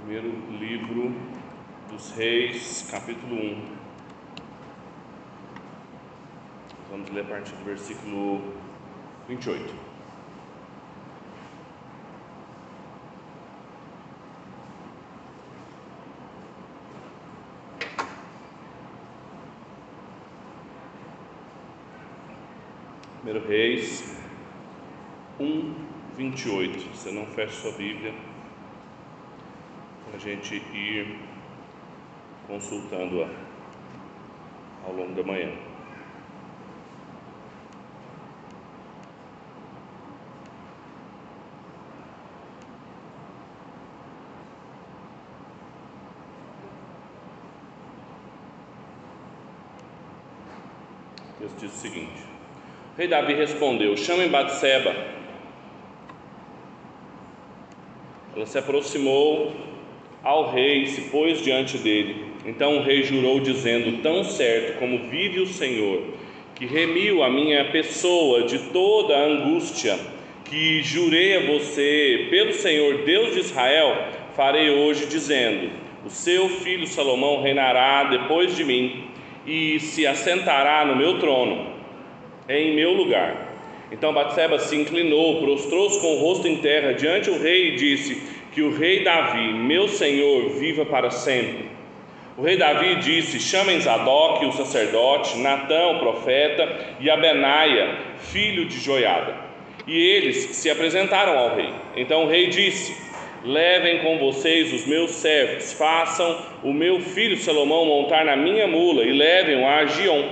Primeiro livro dos Reis, capítulo 1. Vamos ler a partir do versículo 28. Primeiro Reis 1, 28. Você não fecha sua Bíblia a gente ir consultando-a ao longo da manhã. Texto diz o seguinte: o rei Davi respondeu: Chamem Batseba. Ela se aproximou ao rei se pôs diante dele. Então o rei jurou, dizendo: Tão certo como vive o Senhor, que remiu a minha pessoa de toda a angústia, que jurei a você pelo Senhor Deus de Israel, farei hoje, dizendo: O seu filho Salomão reinará depois de mim e se assentará no meu trono, em meu lugar. Então Batseba se inclinou, prostrou-se com o rosto em terra diante do rei e disse: Que o rei Davi, meu senhor, viva para sempre. O rei Davi disse: Chamem Zadok, o sacerdote, Natã, o profeta, e Abenaia, filho de Joiada. E eles se apresentaram ao rei. Então o rei disse: Levem com vocês os meus servos, façam o meu filho Salomão montar na minha mula e levem-o a Gion.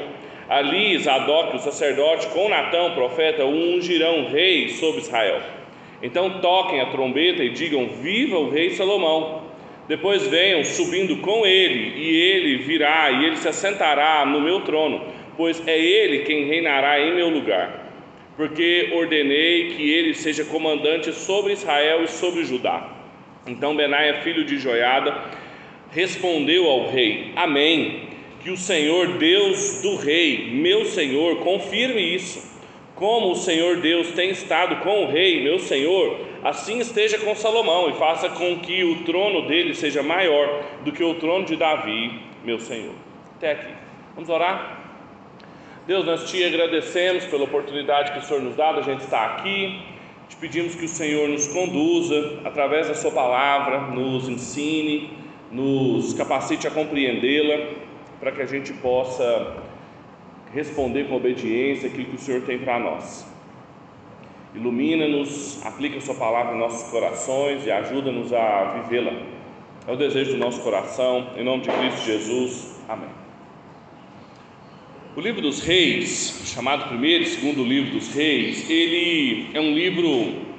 Ali Zadok, o sacerdote, com Natão, o profeta, ungirão rei sobre Israel. Então toquem a trombeta e digam: Viva o rei Salomão! Depois venham subindo com ele, e ele virá, e ele se assentará no meu trono, pois é ele quem reinará em meu lugar. Porque ordenei que ele seja comandante sobre Israel e sobre Judá. Então Benaia, filho de Joiada, respondeu ao rei: Amém. Que o Senhor Deus do rei, meu senhor, confirme isso. Como o Senhor Deus tem estado com o rei, meu senhor, assim esteja com Salomão e faça com que o trono dele seja maior do que o trono de Davi, meu senhor. Até aqui. Vamos orar? Deus, nós te agradecemos pela oportunidade que o Senhor nos dá, a gente estar aqui. Te pedimos que o Senhor nos conduza através da Sua palavra, nos ensine, nos capacite a compreendê-la, para que a gente possa responder com obediência aquilo que o Senhor tem para nós. Ilumina-nos, aplica a Sua palavra em nossos corações e ajuda-nos a vivê-la. É o desejo do nosso coração, em nome de Cristo Jesus. Amém. O livro dos reis, chamado primeiro e segundo livro dos reis, ele é um livro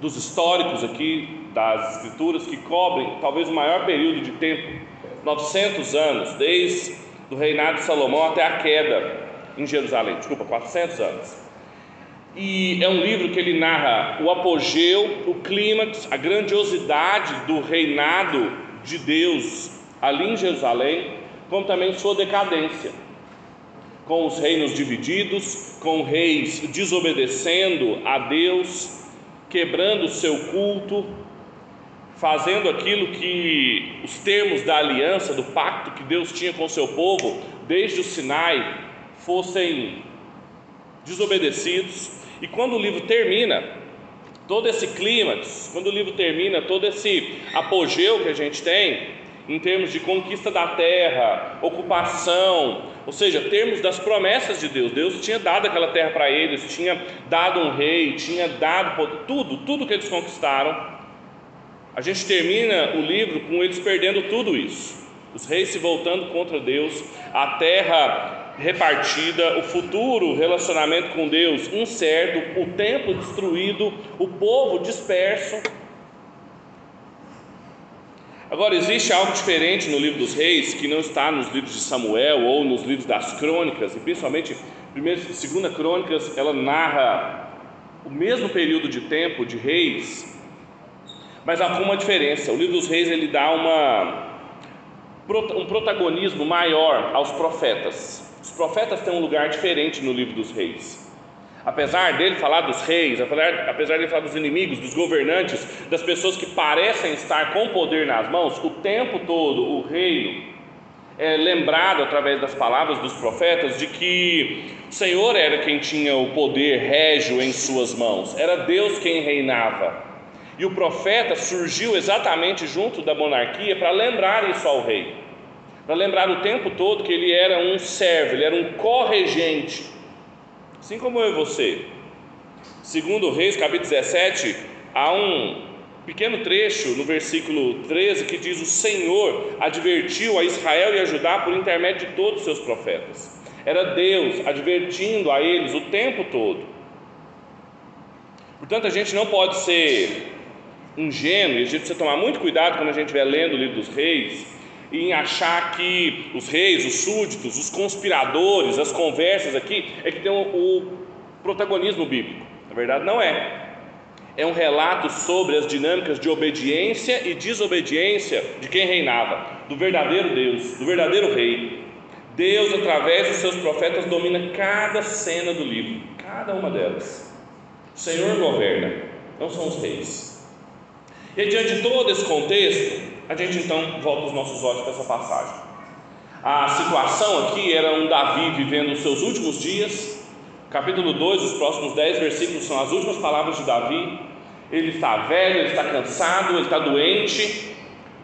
dos históricos aqui, das escrituras, que cobrem talvez o maior período de tempo, 900 anos, desde o reinado de Salomão até a queda em Jerusalém, desculpa, 400 anos. E é um livro que ele narra o apogeu, o clímax, a grandiosidade do reinado de Deus ali em Jerusalém, como também sua decadência com os reinos divididos, com reis desobedecendo a Deus, quebrando o seu culto, fazendo aquilo que os termos da aliança, do pacto que Deus tinha com o seu povo, desde o Sinai, fossem desobedecidos. E quando o livro termina, todo esse clímax, quando o livro termina, todo esse apogeu que a gente tem, em termos de conquista da terra, ocupação, ou seja, termos das promessas de Deus. Deus tinha dado aquela terra para eles, tinha dado um rei, tinha dado tudo, tudo que eles conquistaram. A gente termina o livro com eles perdendo tudo isso. Os reis se voltando contra Deus, a terra repartida, o futuro relacionamento com Deus incerto, o templo destruído, o povo disperso. Agora, existe algo diferente no livro dos reis que não está nos livros de Samuel ou nos livros das crônicas, e principalmente, primeira e segunda crônicas, ela narra o mesmo período de tempo de reis, mas há uma diferença. O livro dos reis ele dá uma, um protagonismo maior aos profetas. Os profetas têm um lugar diferente no livro dos reis. Apesar dele falar dos reis, apesar, dele falar dos inimigos, dos governantes, das pessoas que parecem estar com poder nas mãos, o tempo todo o reino é lembrado através das palavras dos profetas de que o Senhor era quem tinha o poder régio em suas mãos, era Deus quem reinava. E o profeta surgiu exatamente junto da monarquia para lembrar isso ao rei, para lembrar o tempo todo que ele era um servo, ele era um corregente, assim como eu e você. Segundo Reis, capítulo 17, há um pequeno trecho no versículo 13 que diz: O Senhor advertiu a Israel e a Judá por intermédio de todos os seus profetas. Era Deus advertindo a eles o tempo todo. Portanto, a gente não pode ser ingênuo, a gente precisa tomar muito cuidado quando a gente estiver lendo o livro dos reis, em achar que os reis, os súditos, os conspiradores, as conversas aqui, é que tem o, o protagonismo bíblico. Na verdade, não é. É um relato sobre as dinâmicas de obediência e desobediência de quem reinava, do verdadeiro Deus, do verdadeiro rei. Deus, através dos seus profetas, domina cada cena do livro, cada uma delas. O Senhor governa, não são os reis. E diante de todo esse contexto, a gente então volta os nossos olhos para essa passagem. A situação aqui era um Davi vivendo os seus últimos dias. Capítulo 2, os próximos 10 versículos são as últimas palavras de Davi. Ele está velho, ele está cansado, ele está doente.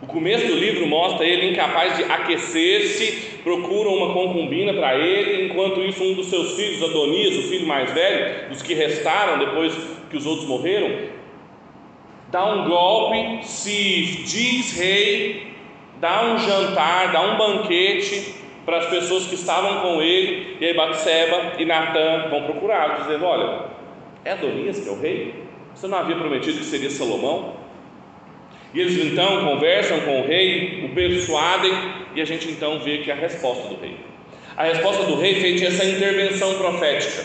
O começo do livro mostra ele incapaz de aquecer-se, procura uma concubina para ele, enquanto isso um dos seus filhos, Adonias, o filho mais velho, dos que restaram depois que os outros morreram, dá um golpe, se diz rei, dá um jantar, dá um banquete para as pessoas que estavam com ele, e aí Batseba e Natã vão procurá-lo, dizendo: Olha, é Adonias que é o rei? Você não havia prometido que seria Salomão? E eles então conversam com o rei, o persuadem, e a gente então vê que é a resposta do rei. A resposta do rei feita essa intervenção profética,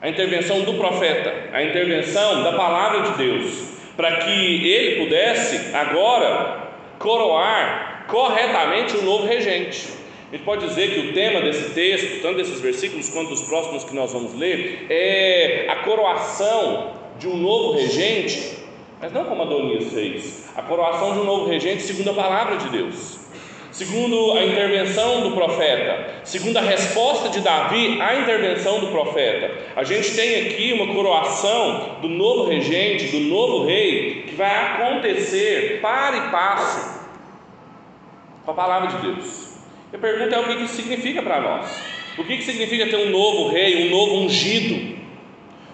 a intervenção do profeta, a intervenção da palavra de Deus, para que ele pudesse agora coroar corretamente o novo regente. A gente pode dizer que o tema desse texto, tanto desses versículos quanto dos próximos que nós vamos ler, é a coroação de um novo regente, mas não como Adonias fez, a coroação de um novo regente segundo a palavra de Deus segundo a intervenção do profeta, segundo a resposta de Davi à intervenção do profeta. A gente tem aqui uma coroação do novo regente, do novo rei, que vai acontecer para e passo com a palavra de Deus. A pergunta é o que isso significa para nós? O que significa ter um novo rei, um novo ungido?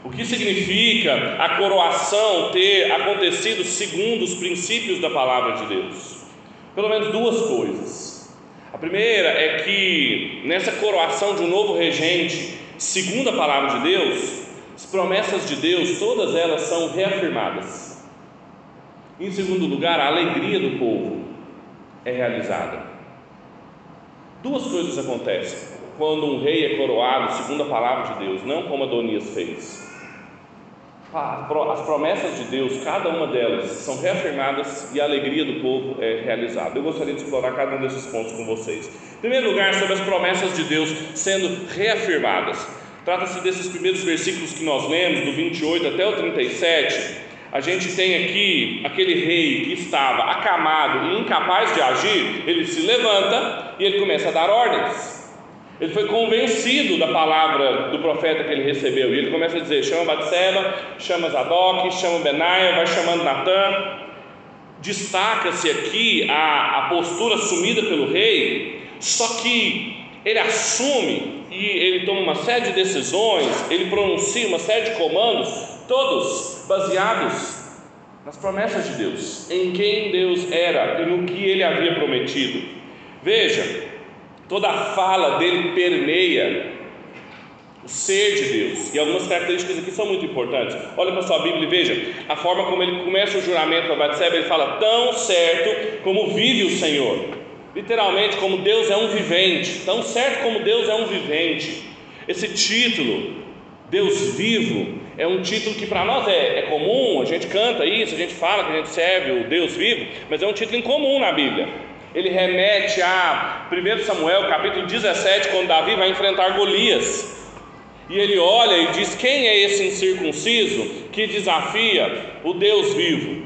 O que significa a coroação ter acontecido segundo os princípios da palavra de Deus? Pelo menos duas coisas. A primeira é que nessa coroação de um novo regente, segundo a palavra de Deus, as promessas de Deus, todas elas são reafirmadas. Em segundo lugar, a alegria do povo é realizada. Duas coisas acontecem quando um rei é coroado segundo a palavra de Deus, não como Adonias fez as promessas de Deus, cada uma delas, são reafirmadas e a alegria do povo é realizada. Eu gostaria de explorar cada um desses pontos com vocês. Em primeiro lugar, sobre as promessas de Deus sendo reafirmadas. Trata-se desses primeiros versículos que nós lemos, do 28 até o 37. A gente tem aqui aquele rei que estava acamado e incapaz de agir, ele se levanta e ele começa a dar ordens. Ele foi convencido da palavra do profeta que ele recebeu. E ele começa a dizer: chama Batseba, chama Zadok, chama Benaia, vai chamando Natã. Destaca-se aqui a, a postura assumida pelo rei, só que ele assume e ele toma uma série de decisões, ele pronuncia uma série de comandos, todos baseados nas promessas de Deus, em quem Deus era e no que ele havia prometido. Veja, Toda a fala dele permeia o ser de Deus. E algumas características aqui são muito importantes. Olha para a sua Bíblia e veja a forma como ele começa o juramento para Batseba, ele fala tão certo como vive o Senhor. Literalmente, como Deus é um vivente, tão certo como Deus é um vivente. Esse título, Deus vivo, é um título que para nós é, é, comum, a gente canta isso, a gente fala que a gente serve o Deus vivo, mas é um título incomum na Bíblia ele remete a 1 Samuel capítulo 17, quando Davi vai enfrentar Golias. E ele olha e diz: Quem é esse incircunciso que desafia o Deus vivo?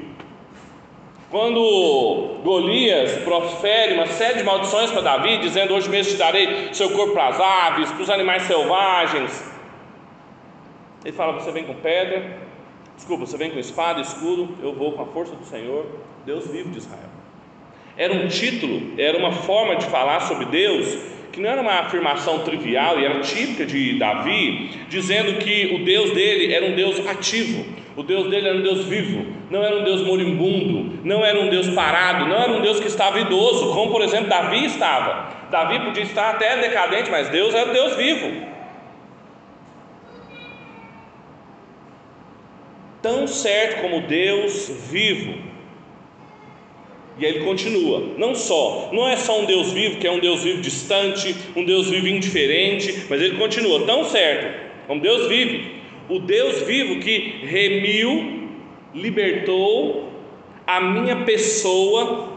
Quando Golias profere uma série de maldições para Davi, dizendo: Hoje mesmo te darei seu corpo para as aves, para os animais selvagens. Ele fala: Você vem com pedra, desculpa, você vem com espada, escudo, eu vou com a força do Senhor, Deus vivo de Israel. Era um título, era uma forma de falar sobre Deus que não era uma afirmação trivial e era típica de Davi, dizendo que o Deus dele era um Deus ativo, o Deus dele era um Deus vivo, não era um Deus moribundo, não era um Deus parado, não era um Deus que estava idoso, como por exemplo Davi estava. Davi podia estar até decadente, mas Deus era um Deus vivo. Tão certo como Deus vivo, e aí ele continua: não só, não é só um Deus vivo, que é um Deus vivo distante, um Deus vivo indiferente, mas ele continua: tão certo, como Deus vive, o Deus vivo que remiu, libertou a minha pessoa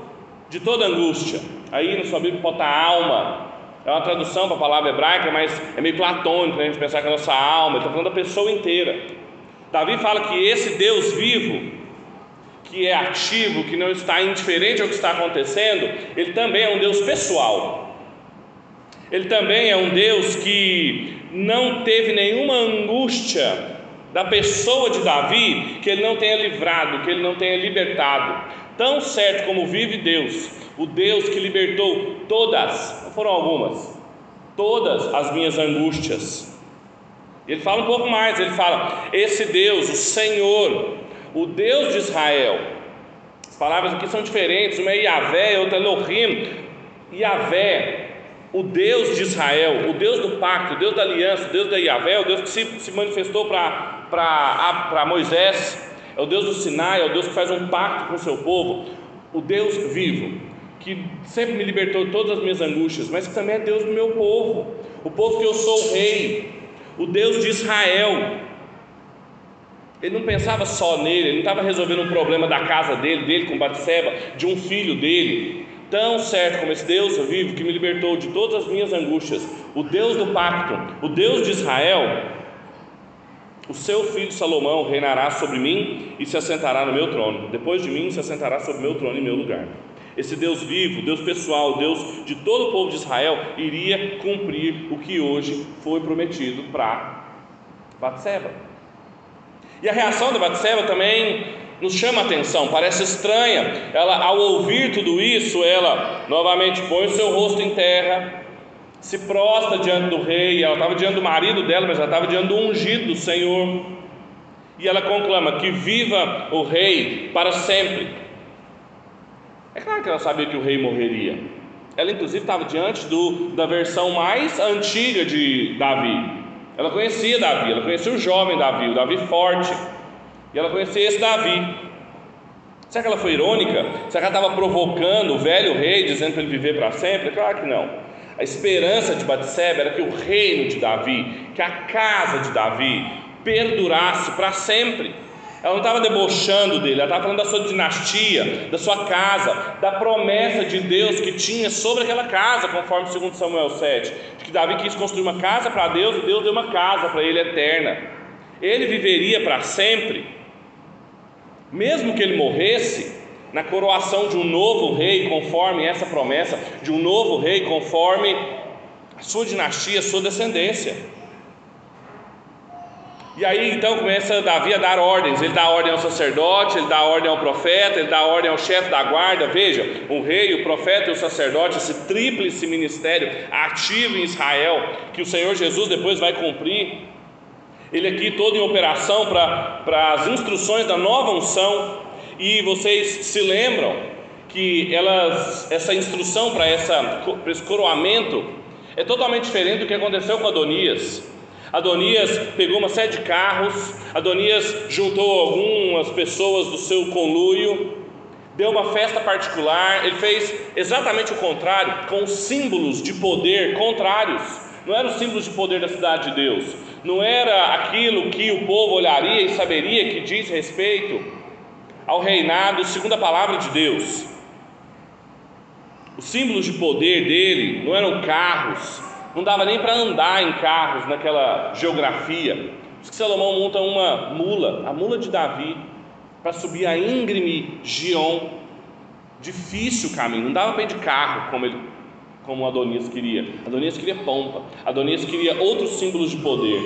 de toda angústia. Aí na sua Bíblia bota alma, é uma tradução para a palavra hebraica, mas é meio platônico né? a gente pensar que a nossa alma, está falando da pessoa inteira. Davi fala que esse Deus vivo que é ativo, que não está indiferente ao que está acontecendo, ele também é um Deus pessoal. Ele também é um Deus que não teve nenhuma angústia da pessoa de Davi que ele não tenha livrado, que ele não tenha libertado. Tão certo como vive Deus, o Deus que libertou todas, não foram algumas, todas as minhas angústias. Ele fala um pouco mais, ele fala: esse Deus, o Senhor, o Deus de Israel. As palavras aqui são diferentes, uma é Yahvé, outra é Elohim. Yahvé, o Deus de Israel, o Deus do pacto, o Deus da aliança, o Deus da Yahvé, o Deus que se, se manifestou para Moisés, é o Deus do Sinai, é o Deus que faz um pacto com o seu povo, o Deus vivo, que sempre me libertou de todas as minhas angústias, mas que também é Deus do meu povo, o povo que eu sou rei, o Deus de Israel, ele não pensava só nele, ele não estava resolvendo um problema da casa dele, dele com Batseba, de um filho dele. Tão certo como esse Deus vivo que me libertou de todas as minhas angústias, o Deus do pacto, o Deus de Israel, o seu filho Salomão reinará sobre mim e se assentará no meu trono. Depois de mim se assentará sobre o meu trono em meu lugar. Esse Deus vivo, Deus pessoal, Deus de todo o povo de Israel, iria cumprir o que hoje foi prometido para Batseba. E a reação da Batseba também nos chama a atenção, parece estranha. Ela, ao ouvir tudo isso, ela novamente põe o seu rosto em terra, se prostra diante do rei. Ela estava diante do marido dela, mas ela estava diante do ungido do Senhor. E ela conclama: Que viva o rei para sempre. É claro que ela sabia que o rei morreria. Ela, inclusive, estava diante do, da versão mais antiga de Davi, ela conhecia Davi, ela conhecia o jovem Davi, o Davi forte, e ela conhecia esse Davi. Será que ela foi irônica? Será que ela estava provocando o velho rei, dizendo para ele viver para sempre? Claro que não. A esperança de Batseba era que o reino de Davi, que a casa de Davi perdurasse para sempre. Ela não estava debochando dele, ela estava falando da sua dinastia, da sua casa, da promessa de Deus que tinha sobre aquela casa, conforme 2 Samuel 7, de que Davi quis construir uma casa para Deus e Deus deu uma casa para ele eterna. Ele viveria para sempre, mesmo que ele morresse, na coroação de um novo rei, conforme essa promessa, de um novo rei, conforme a sua dinastia, a sua descendência. E aí então começa Davi a dar ordens, ele dá ordem ao sacerdote, ele dá ordem ao profeta, ele dá ordem ao chefe da guarda. Veja, o rei, o profeta e o sacerdote, esse tríplice ministério ativo em Israel, que o Senhor Jesus depois vai cumprir. Ele aqui todo em operação para as instruções da nova unção. E vocês se lembram que elas, essa instrução para esse coroamento é totalmente diferente do que aconteceu com Adonias. Adonias pegou uma série de carros, Adonias juntou algumas pessoas do seu conluio, deu uma festa particular, ele fez exatamente o contrário, com símbolos de poder contrários. Não eram símbolos de poder da cidade de Deus, não era aquilo que o povo olharia e saberia que diz respeito ao reinado segundo a palavra de Deus. Os símbolos de poder dele não eram carros, não dava nem para andar em carros naquela geografia. Isso que Salomão monta uma mula, a mula de Davi, para subir a íngreme Gion. Difícil o caminho, não dava para ir de carro como ele como Adonias queria. Adonias queria pompa, Adonias queria outros símbolos de poder.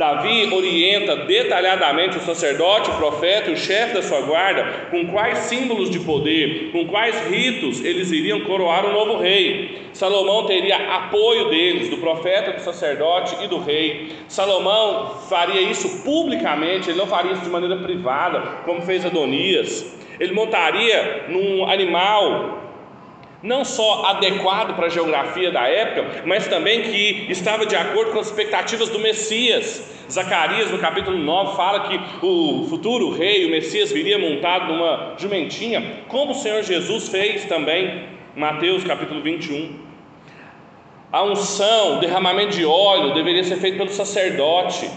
Davi orienta detalhadamente o sacerdote, o profeta e o chefe da sua guarda com quais símbolos de poder, com quais ritos eles iriam coroar o novo rei. Salomão teria apoio deles, do profeta, do sacerdote e do rei. Salomão faria isso publicamente, ele não faria isso de maneira privada, como fez Adonias. Ele montaria num animal não só adequado para a geografia da época, mas também que estava de acordo com as expectativas do Messias. Zacarias, no capítulo 9, fala que o futuro rei, o Messias, viria montado numa jumentinha, como o Senhor Jesus fez também, Mateus capítulo 21. A unção, o derramamento de óleo deveria ser feito pelo sacerdote.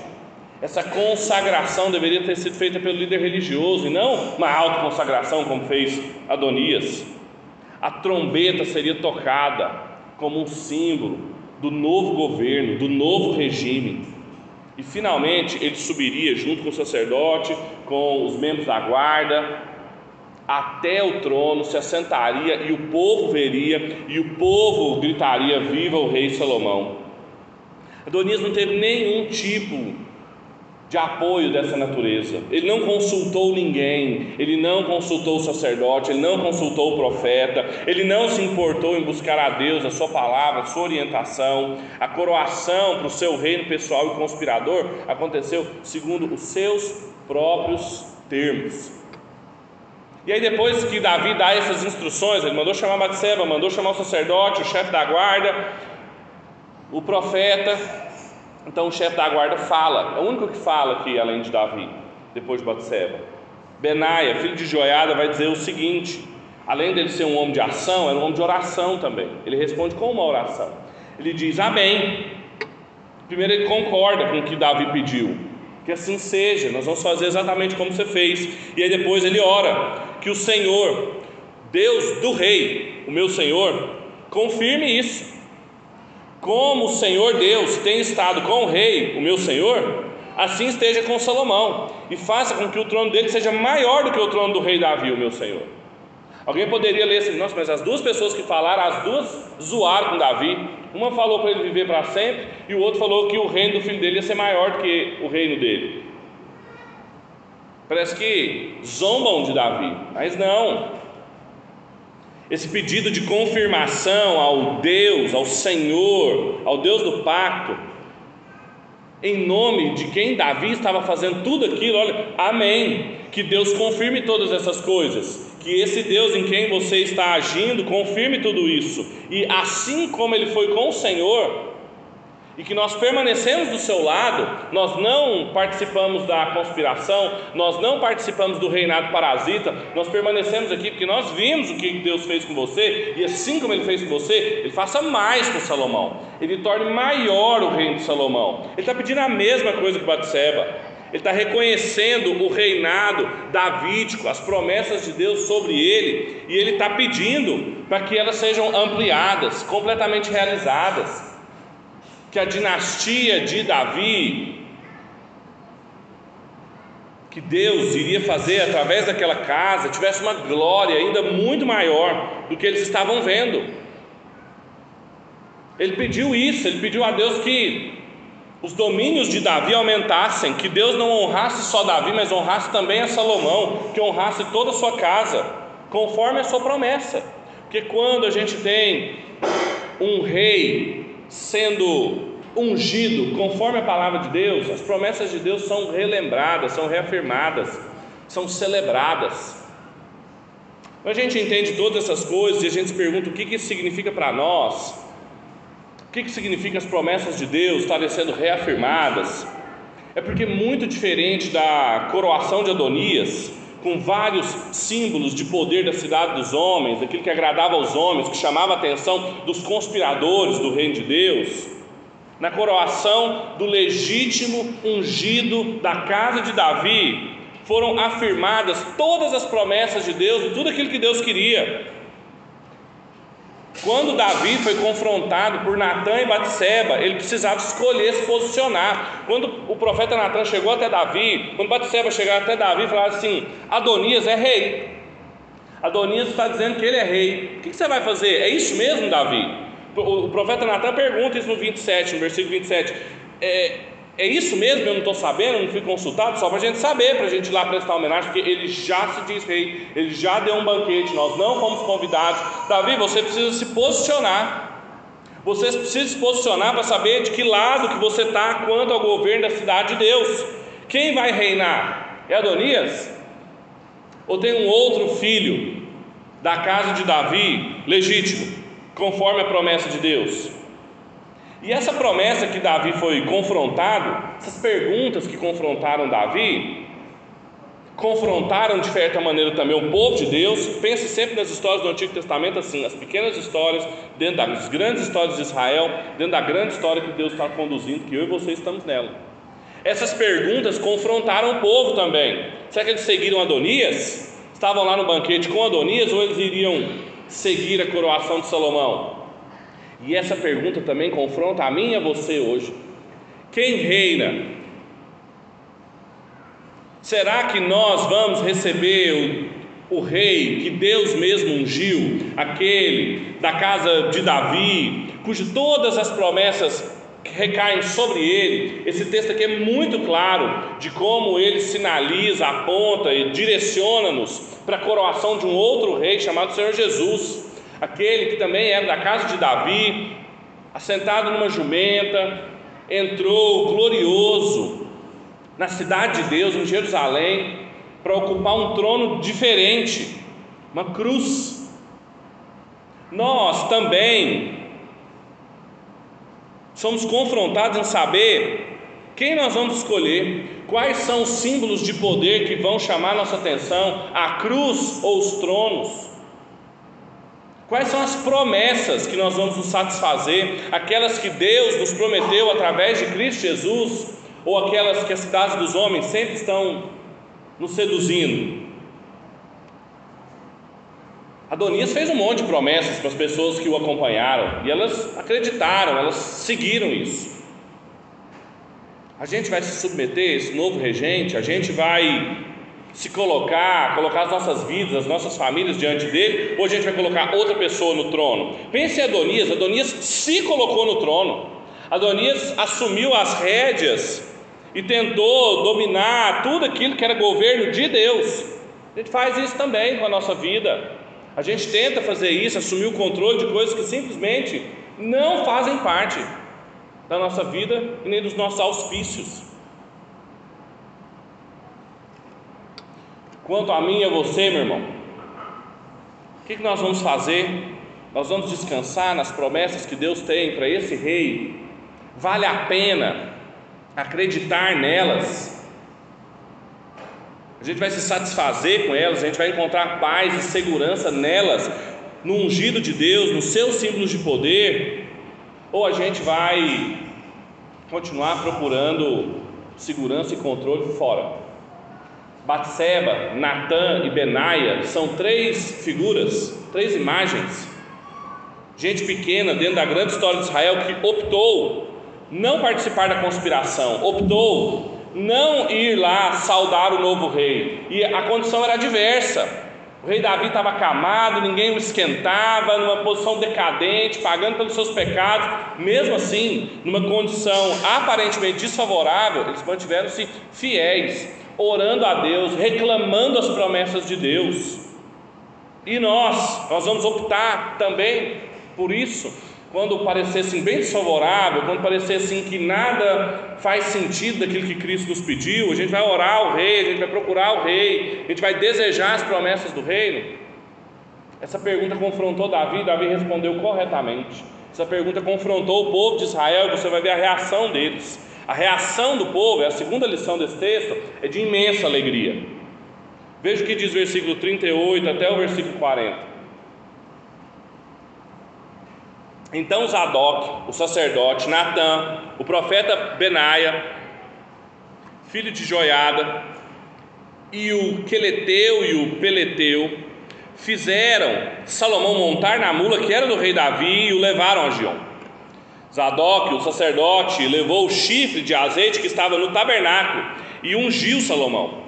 Essa consagração deveria ter sido feita pelo líder religioso e não uma autoconsagração como fez Adonias a trombeta seria tocada como um símbolo do novo governo, do novo regime. E finalmente ele subiria junto com o sacerdote, com os membros da guarda, até o trono, se assentaria e o povo veria, e o povo gritaria: Viva o rei Salomão! Adonias não teve nenhum tipo de apoio dessa natureza. Ele não consultou ninguém, ele não consultou o sacerdote, ele não consultou o profeta, ele não se importou em buscar a Deus, a sua palavra, a sua orientação. A coroação para o seu reino pessoal e conspirador aconteceu segundo os seus próprios termos. E aí depois que Davi dá essas instruções, ele mandou chamar Batseba, mandou chamar o sacerdote, o chefe da guarda, o profeta, então o chefe da guarda fala, é o único que fala aqui, além de Davi, depois de Batseba. Benaia, filho de Joiada, vai dizer o seguinte: além dele ser um homem de ação, era um homem de oração também. Ele responde com uma oração. Ele diz: Amém. Primeiro ele concorda com o que Davi pediu, que assim seja, nós vamos fazer exatamente como você fez. E aí depois ele ora que o Senhor, Deus do rei, o meu Senhor, confirme isso como o Senhor Deus tem estado com o rei, o meu Senhor, assim esteja com Salomão, e faça com que o trono dele seja maior do que o trono do rei Davi, o meu Senhor. Alguém poderia ler assim, nossa, mas as duas pessoas que falaram, as duas zoaram com Davi. Uma falou para ele viver para sempre, e o outro falou que o reino do filho dele ia ser maior do que o reino dele. Parece que zombam de Davi, mas não esse pedido de confirmação ao Deus, ao Senhor, ao Deus do pacto, em nome de quem Davi estava fazendo tudo aquilo, olha, amém. Que Deus confirme todas essas coisas, que esse Deus em quem você está agindo confirme tudo isso, e assim como ele foi com o Senhor, e que nós permanecemos do seu lado, nós não participamos da conspiração, nós não participamos do reinado parasita, nós permanecemos aqui porque nós vimos o que Deus fez com você, e assim como Ele fez com você, Ele faça mais com Salomão, Ele torne maior o reino de Salomão. Ele está pedindo a mesma coisa que Batseba, ele está reconhecendo o reinado davídico, as promessas de Deus sobre ele, e ele está pedindo para que elas sejam ampliadas, completamente realizadas que a dinastia de Davi, que Deus iria fazer através daquela casa, tivesse uma glória ainda muito maior do que eles estavam vendo. Ele pediu isso, ele pediu a Deus que os domínios de Davi aumentassem, que Deus não honrasse só Davi, mas honrasse também a Salomão, que honrasse toda a sua casa, conforme a sua promessa. Porque quando a gente tem um rei sendo ungido conforme a palavra de Deus, as promessas de Deus são relembradas, são reafirmadas, são celebradas. A gente entende todas essas coisas e a gente se pergunta o que, que isso significa para nós, o que, que significa as promessas de Deus estarem sendo reafirmadas. É porque, muito diferente da coroação de Adonias, com vários símbolos de poder da cidade dos homens, aquilo que agradava aos homens, que chamava a atenção dos conspiradores do reino de Deus, na coroação do legítimo ungido da casa de Davi, foram afirmadas todas as promessas de Deus, tudo aquilo que Deus queria. Quando Davi foi confrontado por Natã e Batseba, ele precisava escolher se posicionar. Quando o profeta Natã chegou até Davi, quando Batseba chegou até Davi, falava assim: Adonias é rei. Adonias está dizendo que ele é rei. O que você vai fazer? É isso mesmo, Davi? O profeta Natan pergunta isso no 27, no versículo 27. É, é isso mesmo? Eu não estou sabendo, não fui consultado, só para a gente saber, para a gente ir lá prestar homenagem, porque ele já se diz rei, ele já deu um banquete, nós não fomos convidados. Davi, você precisa se posicionar. Você precisa se posicionar para saber de que lado que você está quanto ao governo da cidade de Deus. Quem vai reinar? É Adonias? Ou tem um outro filho da casa de Davi legítimo, conforme a promessa de Deus? E essa promessa que Davi foi confrontado, essas perguntas que confrontaram Davi, confrontaram de certa maneira também o povo de Deus. Pense sempre nas histórias do Antigo Testamento assim, as pequenas histórias dentro das grandes histórias de Israel, dentro da grande história que Deus está conduzindo, que eu e você estamos nela. Essas perguntas confrontaram o povo também. Será que eles seguiram Adonias? Estavam lá no banquete com Adonias ou eles iriam seguir a coroação de Salomão? E essa pergunta também confronta a mim e a você hoje. Quem reina? Será que nós vamos receber o, o rei que Deus mesmo ungiu, aquele da casa de Davi, cujo todas as promessas recaem sobre ele. Esse texto aqui é muito claro de como ele sinaliza, aponta e direciona-nos para a coroação de um outro rei chamado Senhor Jesus, aquele que também era da casa de Davi, assentado numa jumenta, entrou glorioso na cidade de Deus, em Jerusalém, para ocupar um trono diferente, uma cruz. Nós também somos confrontados em saber quem nós vamos escolher, quais são os símbolos de poder que vão chamar nossa atenção, a cruz ou os tronos. Quais são as promessas que nós vamos nos satisfazer, aquelas que Deus nos prometeu através de Cristo Jesus, ou aquelas que as cidades dos homens sempre estão nos seduzindo? Adonias fez um monte de promessas para as pessoas que o acompanharam e elas acreditaram, elas seguiram isso. A gente vai se submeter a esse novo regente, a gente vai se colocar, colocar as nossas vidas, as nossas famílias diante dele, ou a gente vai colocar outra pessoa no trono? Pense em Adonias, Adonias se colocou no trono, Adonias assumiu as rédeas e tentou dominar tudo aquilo que era governo de Deus. A gente faz isso também com a nossa vida. A gente tenta fazer isso, assumir o controle de coisas que simplesmente não fazem parte da nossa vida e nem dos nossos auspícios. Quanto a mim e a você, meu irmão, o que, nós vamos fazer? Nós vamos descansar nas promessas que Deus tem para esse rei. Vale a pena acreditar nelas a gente vai se satisfazer com elas, a gente vai encontrar paz e segurança nelas, no ungido de Deus, nos seus símbolos de poder, ou a gente vai continuar procurando segurança e controle fora. Batseba, Natã e Benaia são três figuras, três imagens. Gente pequena dentro da grande história de Israel que optou não participar da conspiração, optou não ir lá saudar o novo rei. E a condição era diversa. O rei Davi estava acamado, ninguém o esquentava, numa posição decadente, pagando pelos seus pecados. Mesmo assim, numa condição aparentemente desfavorável, eles mantiveram-se fiéis, orando a Deus, reclamando as promessas de Deus. E nós, nós vamos optar também por isso quando parecer assim bem desfavorável, quando parecer assim que nada faz sentido daquilo que Cristo nos pediu, a gente vai orar ao rei, a gente vai procurar o rei, a gente vai desejar as promessas do reino. Essa pergunta confrontou Davi, Davi respondeu corretamente. Essa pergunta confrontou o povo de Israel, você vai ver a reação deles. A reação do povo, é a segunda lição desse texto, é de imensa alegria. Veja o que diz o versículo 38 até o versículo 40. Então Zadok, o sacerdote, Natã, o profeta Benaia, filho de Joiada, e o Queleteu e o Peleteu fizeram Salomão montar na mula que era do rei Davi e o levaram a Gion. Zadok, o sacerdote, levou o chifre de azeite que estava no tabernáculo e ungiu Salomão.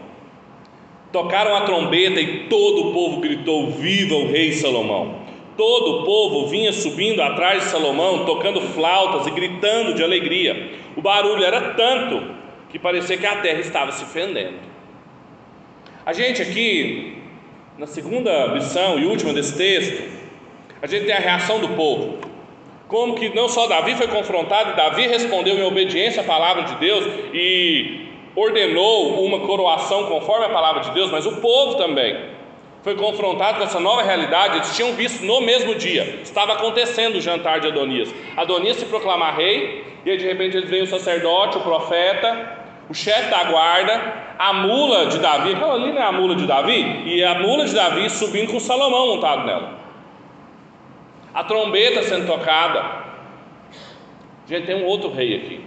Tocaram a trombeta e todo o povo gritou: Viva o rei Salomão! Todo o povo vinha subindo atrás de Salomão, tocando flautas e gritando de alegria. O barulho era tanto que parecia que a terra estava se fendendo. A gente aqui, na segunda lição e última desse texto, a gente tem a reação do povo. Como que não só Davi foi confrontado, Davi respondeu em obediência à palavra de Deus e ordenou uma coroação conforme a palavra de Deus, mas o povo também foi confrontado com essa nova realidade, eles tinham visto no mesmo dia, estava acontecendo o jantar de Adonias. Adonias se proclamar rei, e aí de repente eles veem o sacerdote, o profeta, o chefe da guarda, a mula de Davi, aquela ali não é a mula de Davi? E a mula de Davi subindo com Salomão montado nela. A trombeta sendo tocada. Gente, tem um outro rei aqui.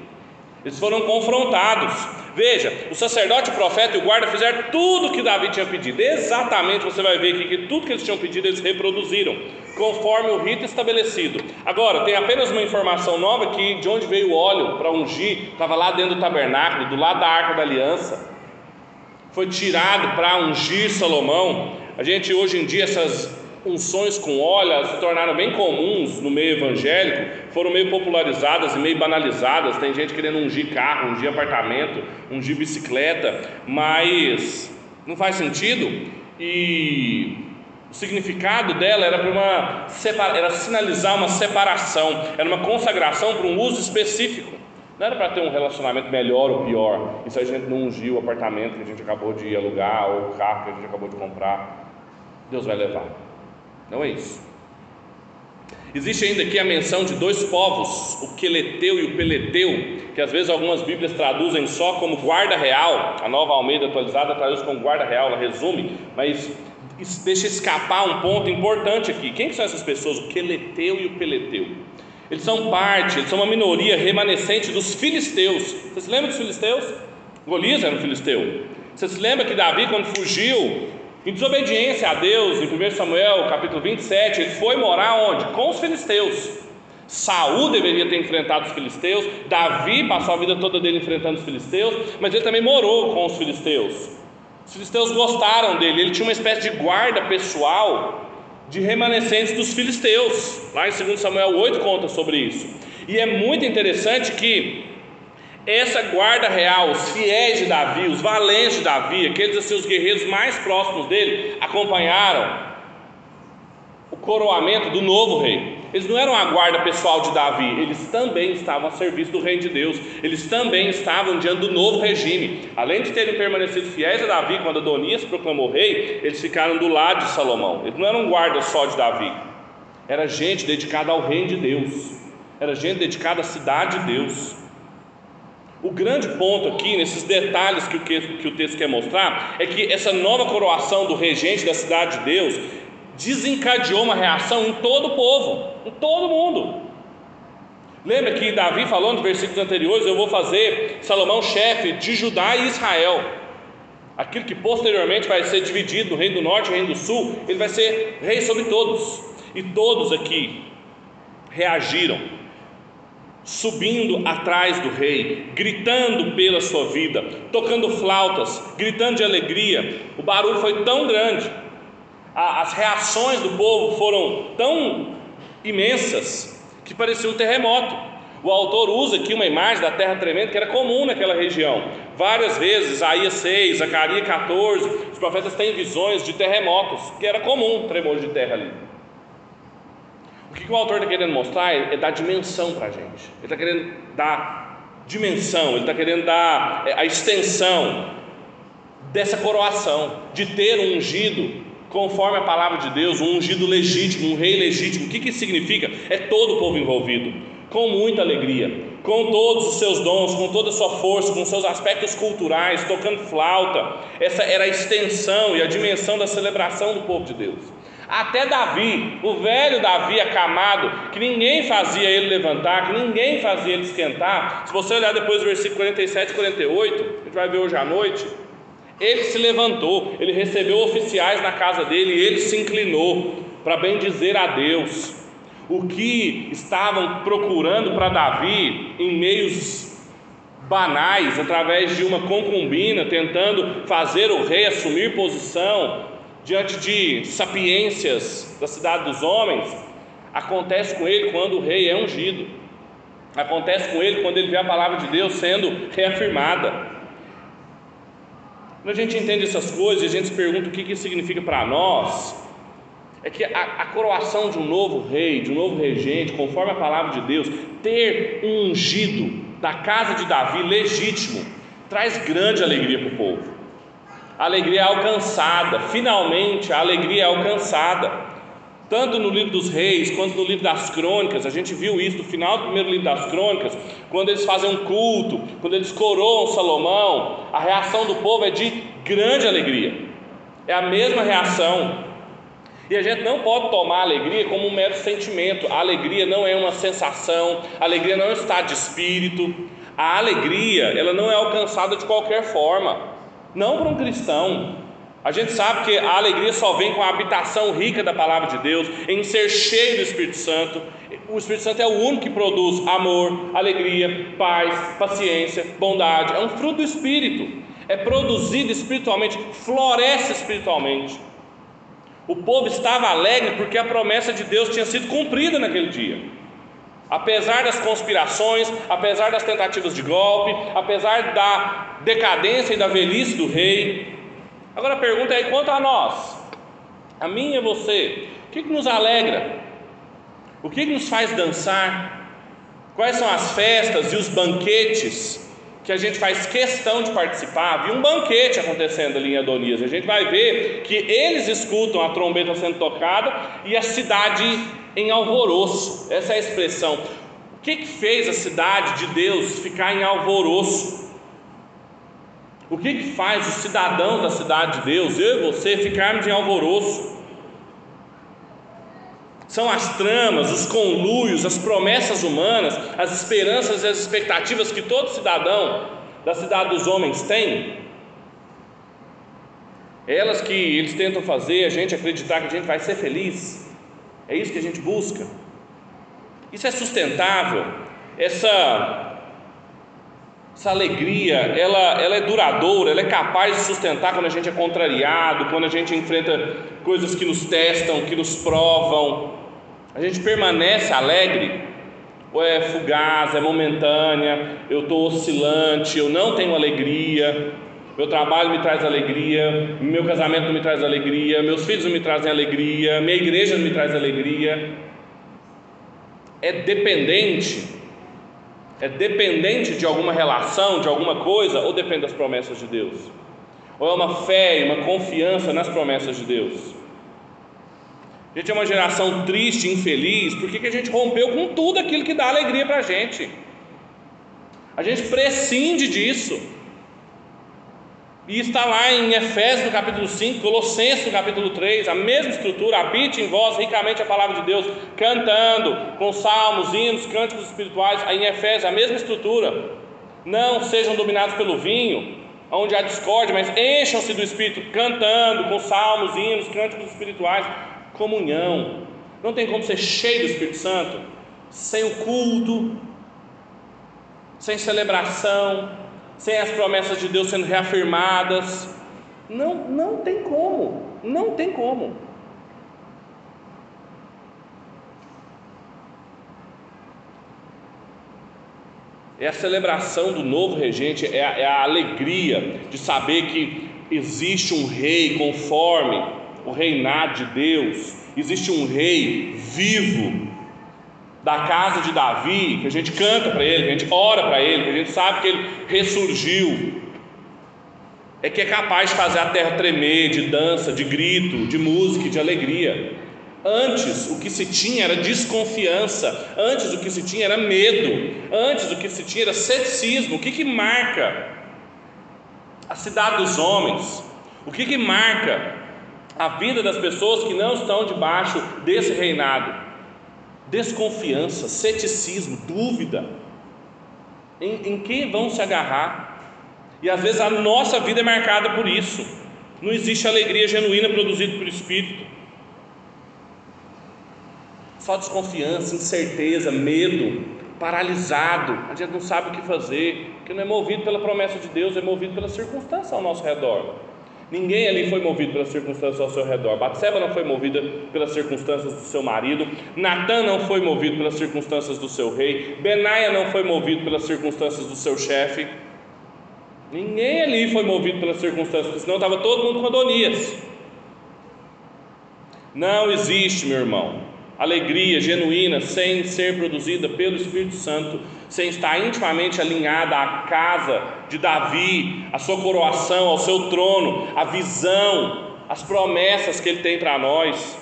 Eles foram confrontados. Veja, o sacerdote, o profeta e o guarda fizeram tudo que Davi tinha pedido. Exatamente, você vai ver aqui que tudo que eles tinham pedido eles reproduziram, conforme o rito estabelecido. Agora, tem apenas uma informação nova que de onde veio o óleo para ungir, estava lá dentro do tabernáculo, do lado da arca da aliança. Foi tirado para ungir Salomão. A gente hoje em dia essas unções com óleo se tornaram bem comuns no meio evangélico, foram meio popularizadas e meio banalizadas. Tem gente querendo ungir carro, ungir apartamento, ungir bicicleta, mas não faz sentido. E o significado dela era para uma era sinalizar uma separação, era uma consagração para um uso específico. Não era para ter um relacionamento melhor ou pior. Isso a gente não ungiu o apartamento que a gente acabou de alugar ou o carro que a gente acabou de comprar. Deus vai levar. Não é isso. Existe ainda aqui a menção de dois povos, o Queleteu e o Peleteu, que às vezes algumas Bíblias traduzem só como guarda real, a nova Almeida atualizada traduz como guarda real, ela resume, mas deixa escapar um ponto importante aqui. Quem que são essas pessoas? O Queleteu e o Peleteu. Eles são parte, eles são uma minoria remanescente dos filisteus. Você se lembra dos filisteus? Golias era um filisteu. Você se lembra que Davi, quando fugiu em desobediência a Deus, em 1 Samuel capítulo 27, ele foi morar onde? Com os filisteus. Saul deveria ter enfrentado os filisteus, Davi passou a vida toda dele enfrentando os filisteus, mas ele também morou com os filisteus. Os filisteus gostaram dele, ele tinha uma espécie de guarda pessoal de remanescentes dos filisteus. Lá em 2 Samuel 8 conta sobre isso. E é muito interessante que essa guarda real, os fiéis de Davi, os valentes de Davi, aqueles assim, os guerreiros mais próximos dele, acompanharam o coroamento do novo rei. Eles não eram a guarda pessoal de Davi, eles também estavam a serviço do reino de Deus, eles também estavam diante do novo regime. Além de terem permanecido fiéis a Davi quando Adonias proclamou rei, eles ficaram do lado de Salomão. Eles não eram guardas só de Davi, era gente dedicada ao reino de Deus, era gente dedicada à cidade de Deus. O grande ponto aqui, nesses detalhes que o, que o texto quer mostrar, é que essa nova coroação do regente da cidade de Deus desencadeou uma reação em todo o povo, em todo mundo. Lembra que Davi falou nos versículos anteriores: Eu vou fazer Salomão chefe de Judá e Israel. Aquilo que posteriormente vai ser dividido no reino do norte e reino do sul, ele vai ser rei sobre todos. E todos aqui reagiram subindo atrás do rei, gritando pela sua vida, tocando flautas, gritando de alegria. O barulho foi tão grande, as reações do povo foram tão imensas que parecia um terremoto. O autor usa aqui uma imagem da terra tremenda que era comum naquela região. Várias vezes, Isaías 6, Zacarias 14, os profetas têm visões de terremotos, que era comum tremor de terra ali. O que o autor está querendo mostrar é, é dar dimensão para a gente. Ele está querendo dar dimensão, ele está querendo dar é, a extensão dessa coroação, de ter um ungido conforme a palavra de Deus, um ungido legítimo, um rei legítimo. O que, que significa? É todo o povo envolvido, com muita alegria, com todos os seus dons, com toda a sua força, com seus aspectos culturais, tocando flauta. Essa era a extensão e a dimensão da celebração do povo de Deus. Até Davi, o velho Davi acamado, que ninguém fazia ele levantar, que ninguém fazia ele esquentar. Se você olhar depois o versículo 47 e 48, a gente vai ver hoje à noite, Ele se levantou, ele recebeu oficiais na casa dele e ele se inclinou para bendizer a Deus. O que estavam procurando para Davi em meios banais, através de uma concubina, tentando fazer o rei assumir posição diante de sapiências da cidade dos homens, acontece com ele quando o rei é ungido. Acontece com ele quando ele vê a palavra de Deus sendo reafirmada. Quando a gente entende essas coisas e a gente se pergunta o que isso significa para nós, é que a, a, coroação de um novo rei, de um novo regente, conforme a palavra de Deus, ter um ungido da casa de Davi legítimo, traz grande alegria para o povo. A alegria é alcançada, finalmente a alegria é alcançada. Tanto no livro dos reis quanto no livro das crônicas, a gente viu isso no final do primeiro livro das crônicas, quando eles fazem um culto, quando eles coroam Salomão, a reação do povo é de grande alegria. É a mesma reação. E a gente não pode tomar a alegria como um mero sentimento. A alegria não é uma sensação, a alegria não é um estado de espírito. A alegria, ela não é alcançada de qualquer forma. Não para um cristão, a gente sabe que a alegria só vem com a habitação rica da palavra de Deus, em ser cheio do Espírito Santo. O Espírito Santo é o único que produz amor, alegria, paz, paciência, bondade. É um fruto do Espírito. É produzido espiritualmente, floresce espiritualmente. O povo estava alegre porque a promessa de Deus tinha sido cumprida naquele dia. Apesar das conspirações, apesar das tentativas de golpe, apesar da decadência e da velhice do rei, Agora a pergunta é: quanto a nós, a mim e você, o que, que nos alegra? O que, que nos faz dançar? Quais são as festas e os banquetes que a gente faz questão de participar? Havia um banquete acontecendo ali em Adonias. A gente vai ver que eles escutam a trombeta sendo tocada e a cidade em alvoroço. Essa é a expressão. O que, que fez a cidade de Deus ficar em alvoroço? O que, que faz os cidadãos da cidade de Deus, eu e você, ficarmos em alvoroço? São as tramas, os conluios, as promessas humanas, as esperanças e as expectativas que todo cidadão da cidade dos homens tem. Elas que eles tentam fazer a gente acreditar que a gente vai ser feliz. É isso que a gente busca. Isso é sustentável. Essa essa alegria, ela, ela é duradoura, ela é capaz de sustentar quando a gente é contrariado, quando a gente enfrenta coisas que nos testam, que nos provam. A gente permanece alegre, ou é fugaz, é momentânea, eu estou oscilante, eu não tenho alegria, meu trabalho me traz alegria, meu casamento não me traz alegria, meus filhos não me trazem alegria, minha igreja não me traz alegria. É dependente é dependente de alguma relação, de alguma coisa, ou depende das promessas de Deus? Ou é uma fé uma confiança nas promessas de Deus? A gente é uma geração triste, infeliz, porque que a gente rompeu com tudo aquilo que dá alegria para a gente. A gente prescinde disso. E está lá em Efésios no capítulo 5, Colossenses no capítulo 3, a mesma estrutura, habite em vós ricamente a palavra de Deus, cantando com salmos, hinos, cânticos espirituais, aí em Efésios a mesma estrutura. Não sejam dominados pelo vinho, onde há discórdia, mas encham-se do Espírito, cantando com salmos, hinos, cânticos espirituais, comunhão. Não tem como ser cheio do Espírito Santo sem o culto, sem celebração, sem as promessas de Deus sendo reafirmadas. Não, não tem como, não tem como. É a celebração do novo regente, é a, é a alegria de saber que existe um rei conforme o reinado de Deus, existe um rei vivo, da casa de Davi, que a gente canta para ele, que a gente ora para ele, que a gente sabe que ele ressurgiu, é que é capaz de fazer a terra tremer de dança, de grito, de música, de alegria. Antes o que se tinha era desconfiança, antes o que se tinha era medo, antes o que se tinha era ceticismo. O que, que marca a cidade dos homens? O que, que marca a vida das pessoas que não estão debaixo desse reinado? Desconfiança, ceticismo, dúvida. Em, em quem vão se agarrar? E às vezes a nossa vida é marcada por isso. Não existe alegria genuína produzida pelo Espírito. Só desconfiança, incerteza, medo, paralisado. A gente não sabe o que fazer, porque não é movido pela promessa de Deus, é movido pela circunstância ao nosso redor. Ninguém ali foi movido pelas circunstâncias ao seu redor. Batseba não foi movida pelas circunstâncias do seu marido. Natan não foi movido pelas circunstâncias do seu rei. Benaia não foi movido pelas circunstâncias do seu chefe. Ninguém ali foi movido pelas circunstâncias, senão estava todo mundo com Adonias. Não existe, meu irmão, alegria genuína sem ser produzida pelo Espírito Santo, sem estar intimamente alinhada à casa de Davi, à sua coroação, ao seu trono, à visão, às promessas que ele tem para nós.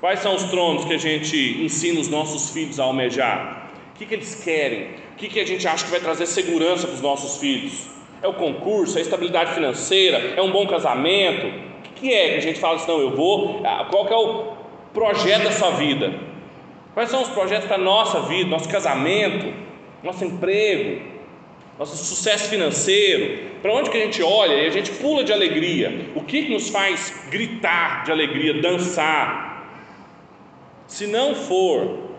Quais são os tronos que a gente ensina os nossos filhos a almejar? O que, que eles querem? O que, que a gente acha que vai trazer segurança para os nossos filhos? É o concurso, é a estabilidade financeira, é um bom casamento? O que é que a gente fala assim, não, eu vou. Ah, qual que é o projeto da sua vida? Quais são os projetos para a nossa vida, nosso casamento, nosso emprego, nosso sucesso financeiro? Para onde que a gente olha e a gente pula de alegria? O que, que nos faz gritar de alegria, dançar? Se não for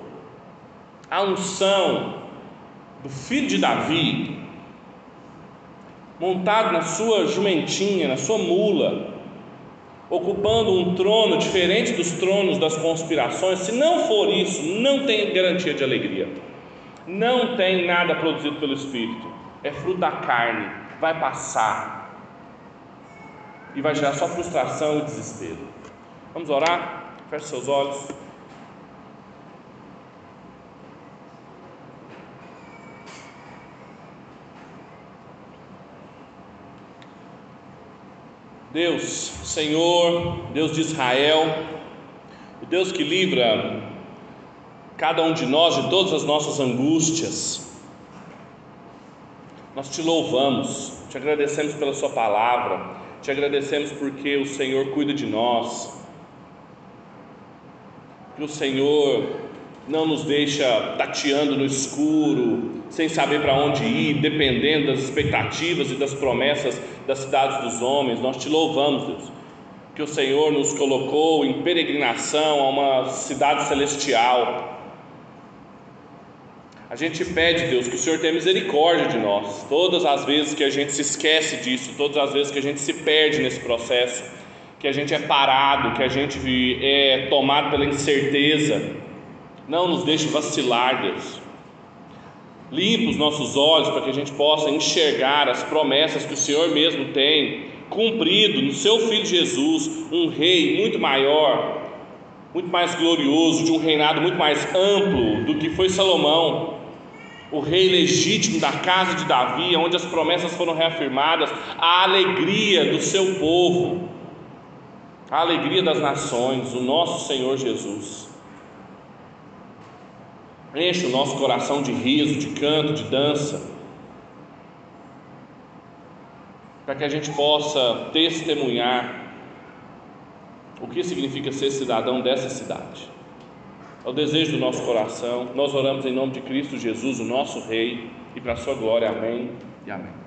a unção do filho de Davi, montado na sua jumentinha, na sua mula, ocupando um trono diferente dos tronos das conspirações, se não for isso, não tem garantia de alegria. Não tem nada produzido pelo Espírito. É fruto da carne, vai passar e vai gerar só frustração e desespero. Vamos orar? Feche seus olhos. Deus, Senhor, Deus de Israel, o Deus que livra cada um de nós de todas as nossas angústias, nós te louvamos, te agradecemos pela Sua palavra, te agradecemos porque o Senhor cuida de nós, que o Senhor não nos deixa tateando no escuro, sem saber para onde ir, dependendo das expectativas e das promessas das cidades dos homens. Nós te louvamos, Deus, que o Senhor nos colocou em peregrinação a uma cidade celestial. A gente pede, Deus, que o Senhor tenha misericórdia de nós, todas as vezes que a gente se esquece disso, todas as vezes que a gente se perde nesse processo, que a gente é parado, que a gente é tomado pela incerteza. Não nos deixe vacilar, Deus. Limpa os nossos olhos para que a gente possa enxergar as promessas que o Senhor mesmo tem cumprido no seu Filho Jesus, um rei muito maior, muito mais glorioso, de um reinado muito mais amplo do que foi Salomão, o rei legítimo da casa de Davi, onde as promessas foram reafirmadas, a alegria do seu povo, a alegria das nações, o nosso Senhor Jesus. Enche o nosso coração de riso, de canto, de dança, para que a gente possa testemunhar o que significa ser cidadão dessa cidade. É o desejo do nosso coração. Nós oramos em nome de Cristo Jesus, o nosso Rei, e para a sua glória. Amém e amém.